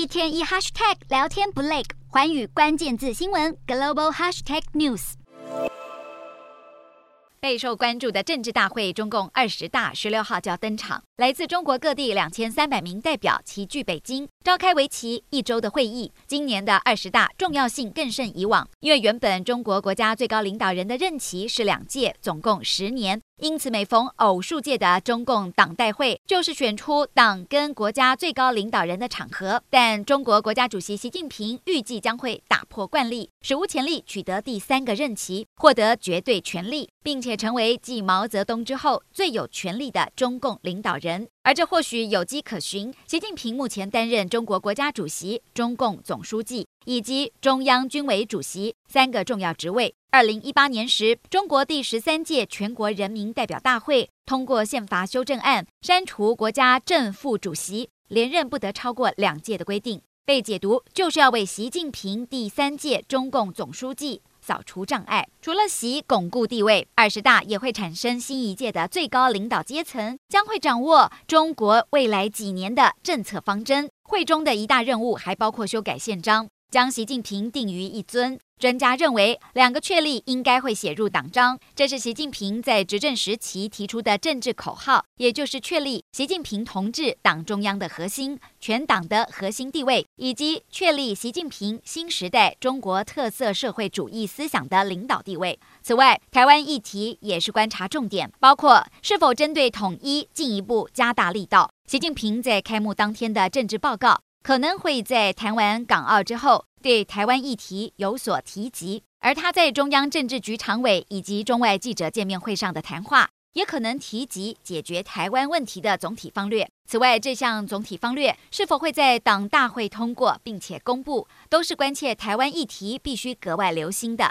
一天一 hashtag 聊天不累，寰宇关键字新闻 global hashtag news。备受关注的政治大会中共二十大十六号就要登场，来自中国各地两千三百名代表齐聚北京，召开为期一周的会议。今年的二十大重要性更胜以往，因为原本中国国家最高领导人的任期是两届，总共十年。因此，每逢偶数届的中共党代会，就是选出党跟国家最高领导人的场合。但中国国家主席习近平预计将会打破惯例，史无前例取得第三个任期，获得绝对权力，并且成为继毛泽东之后最有权力的中共领导人。而这或许有迹可循，习近平目前担任中国国家主席、中共总书记以及中央军委主席三个重要职位。二零一八年时，中国第十三届全国人民代表大会通过宪法修正案，删除国家正副主席连任不得超过两届的规定，被解读就是要为习近平第三届中共总书记。扫除障碍，除了习巩固地位，二十大也会产生新一届的最高领导阶层，将会掌握中国未来几年的政策方针。会中的一大任务还包括修改宪章，将习近平定于一尊。专家认为，两个确立应该会写入党章，这是习近平在执政时期提出的政治口号，也就是确立习近平同志党中央的核心、全党的核心地位，以及确立习近平新时代中国特色社会主义思想的领导地位。此外，台湾议题也是观察重点，包括是否针对统一进一步加大力道。习近平在开幕当天的政治报告，可能会在谈完港澳之后，对台湾议题有所提及，而他在中央政治局常委以及中外记者见面会上的谈话，也可能提及解决台湾问题的总体方略。此外，这项总体方略是否会在党大会通过并且公布，都是关切台湾议题必须格外留心的。